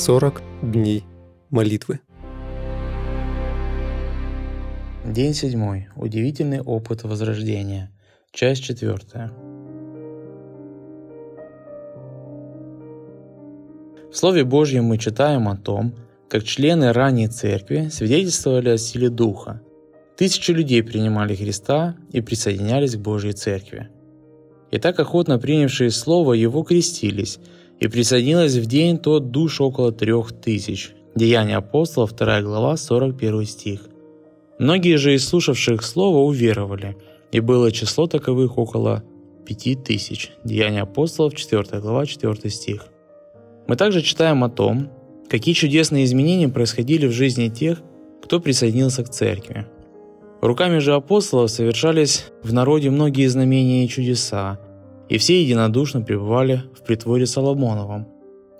40 дней молитвы. День седьмой. Удивительный опыт возрождения. Часть четвертая. В Слове Божьем мы читаем о том, как члены ранней церкви свидетельствовали о силе Духа. Тысячи людей принимали Христа и присоединялись к Божьей церкви. И так охотно принявшие Слово Его крестились, и присоединилось в день тот душ около трех тысяч. Деяния апостолов, 2 глава, 41 стих. Многие же из слушавших Слово уверовали, и было число таковых около пяти тысяч. Деяния апостолов, 4 глава, 4 стих. Мы также читаем о том, какие чудесные изменения происходили в жизни тех, кто присоединился к церкви. Руками же апостолов совершались в народе многие знамения и чудеса, и все единодушно пребывали в притворе Соломоновом.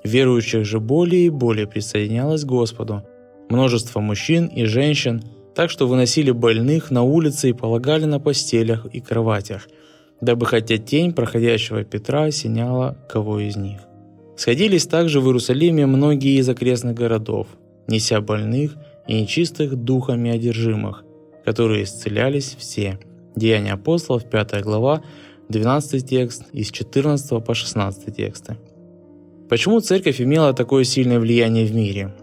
Верующих же более и более присоединялось к Господу. Множество мужчин и женщин, так что выносили больных на улице и полагали на постелях и кроватях, дабы хотя тень проходящего Петра осеняла кого из них. Сходились также в Иерусалиме многие из окрестных городов, неся больных и нечистых духами одержимых, которые исцелялись все. Деяния апостолов, 5 глава, 12 текст и с 14 по 16 тексты. Почему церковь имела такое сильное влияние в мире?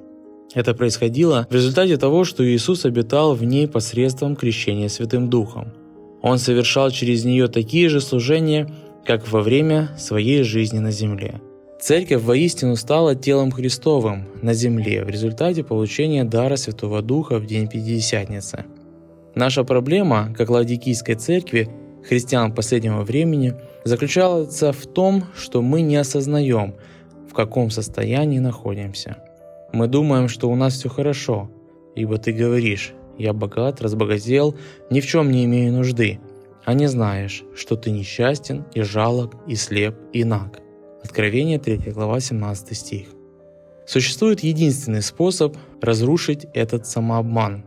Это происходило в результате того, что Иисус обитал в ней посредством крещения Святым Духом. Он совершал через нее такие же служения, как во время своей жизни на земле. Церковь воистину стала телом Христовым на земле в результате получения дара Святого Духа в день Пятидесятницы. Наша проблема, как Ладикийской церкви, христиан последнего времени заключается в том, что мы не осознаем, в каком состоянии находимся. Мы думаем, что у нас все хорошо, ибо ты говоришь, я богат, разбогател, ни в чем не имею нужды, а не знаешь, что ты несчастен и жалок, и слеп, и наг. Откровение 3 глава 17 стих. Существует единственный способ разрушить этот самообман –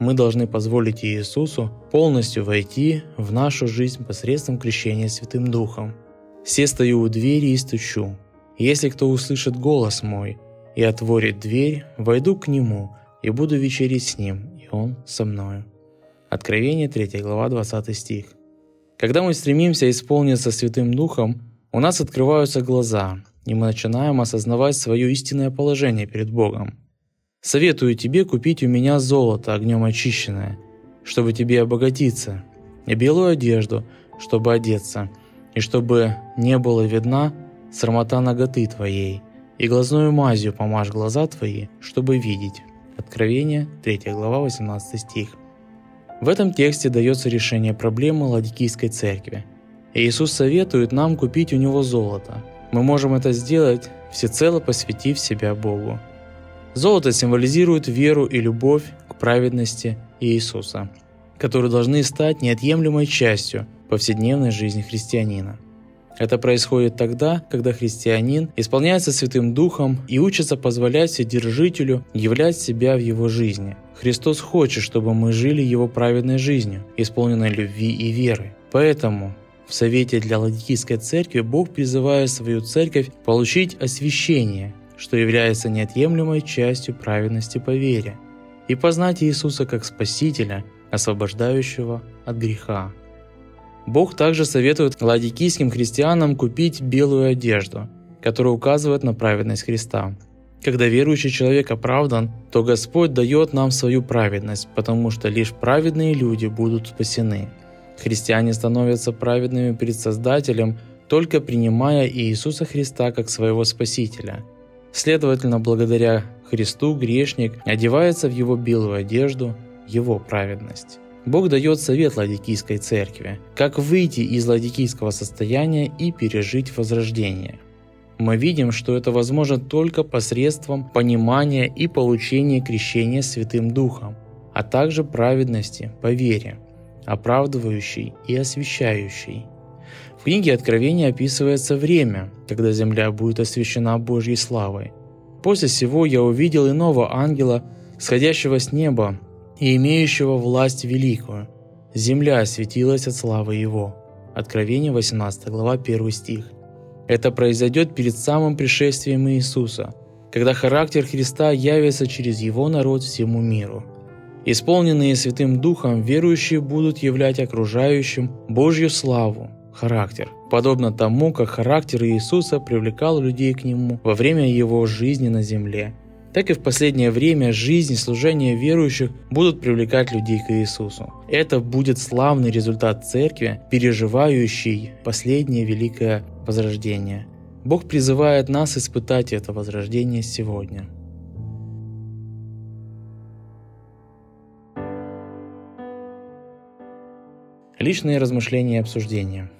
мы должны позволить Иисусу полностью войти в нашу жизнь посредством крещения Святым Духом. «Все стою у двери и стучу. Если кто услышит голос мой и отворит дверь, войду к нему и буду вечерить с ним, и он со мною». Откровение 3 глава 20 стих. Когда мы стремимся исполниться Святым Духом, у нас открываются глаза, и мы начинаем осознавать свое истинное положение перед Богом – Советую тебе купить у меня золото огнем очищенное, чтобы тебе обогатиться, и белую одежду, чтобы одеться, и чтобы не было видна срамота ноготы твоей, и глазную мазью помажь глаза твои, чтобы видеть». Откровение, 3 глава, 18 стих. В этом тексте дается решение проблемы Ладикийской церкви. Иисус советует нам купить у Него золото. Мы можем это сделать, всецело посвятив себя Богу. Золото символизирует веру и любовь к праведности Иисуса, которые должны стать неотъемлемой частью повседневной жизни христианина. Это происходит тогда, когда христианин исполняется Святым Духом и учится позволять Вседержителю являть себя в его жизни. Христос хочет, чтобы мы жили Его праведной жизнью, исполненной любви и веры. Поэтому в Совете для Ладикийской Церкви Бог призывает свою церковь получить освящение что является неотъемлемой частью праведности по вере, и познать Иисуса как Спасителя, освобождающего от греха. Бог также советует ладикийским христианам купить белую одежду, которая указывает на праведность Христа. Когда верующий человек оправдан, то Господь дает нам свою праведность, потому что лишь праведные люди будут спасены. Христиане становятся праведными перед Создателем, только принимая Иисуса Христа как своего Спасителя – Следовательно, благодаря Христу грешник одевается в его белую одежду, его праведность. Бог дает совет Ладикийской церкви, как выйти из ладикийского состояния и пережить возрождение. Мы видим, что это возможно только посредством понимания и получения крещения Святым Духом, а также праведности по вере, оправдывающей и освящающей – в книге Откровения описывается время, когда земля будет освящена Божьей славой. После всего я увидел иного ангела, сходящего с неба и имеющего власть великую. Земля осветилась от славы его. Откровение 18 глава 1 стих. Это произойдет перед самым пришествием Иисуса. когда характер Христа явится через Его народ всему миру. Исполненные Святым Духом, верующие будут являть окружающим Божью славу, характер, подобно тому, как характер Иисуса привлекал людей к Нему во время Его жизни на земле – так и в последнее время жизнь и служение верующих будут привлекать людей к Иисусу. Это будет славный результат церкви, переживающей последнее великое возрождение. Бог призывает нас испытать это возрождение сегодня. Личные размышления и обсуждения.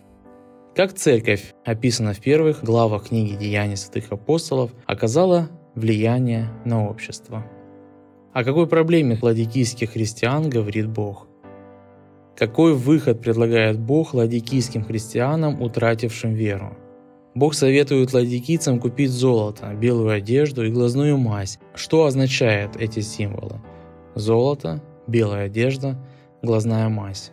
Как церковь, описана в первых главах книги «Деяний святых апостолов», оказала влияние на общество. О какой проблеме ладикийских христиан говорит Бог? Какой выход предлагает Бог ладикийским христианам, утратившим веру? Бог советует ладикийцам купить золото, белую одежду и глазную мазь. Что означают эти символы? Золото, белая одежда, глазная мазь.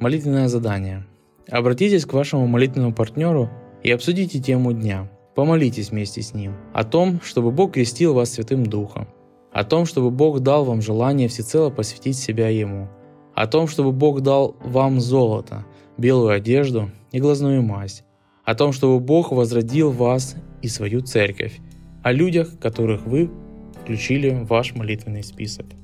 Молитвенное задание. Обратитесь к вашему молитвенному партнеру и обсудите тему дня. Помолитесь вместе с Ним о том, чтобы Бог крестил вас Святым Духом, о том, чтобы Бог дал вам желание всецело посвятить себя Ему, о том, чтобы Бог дал вам золото, белую одежду и глазную мазь, о том, чтобы Бог возродил вас и свою церковь, о людях, которых вы включили в ваш молитвенный список –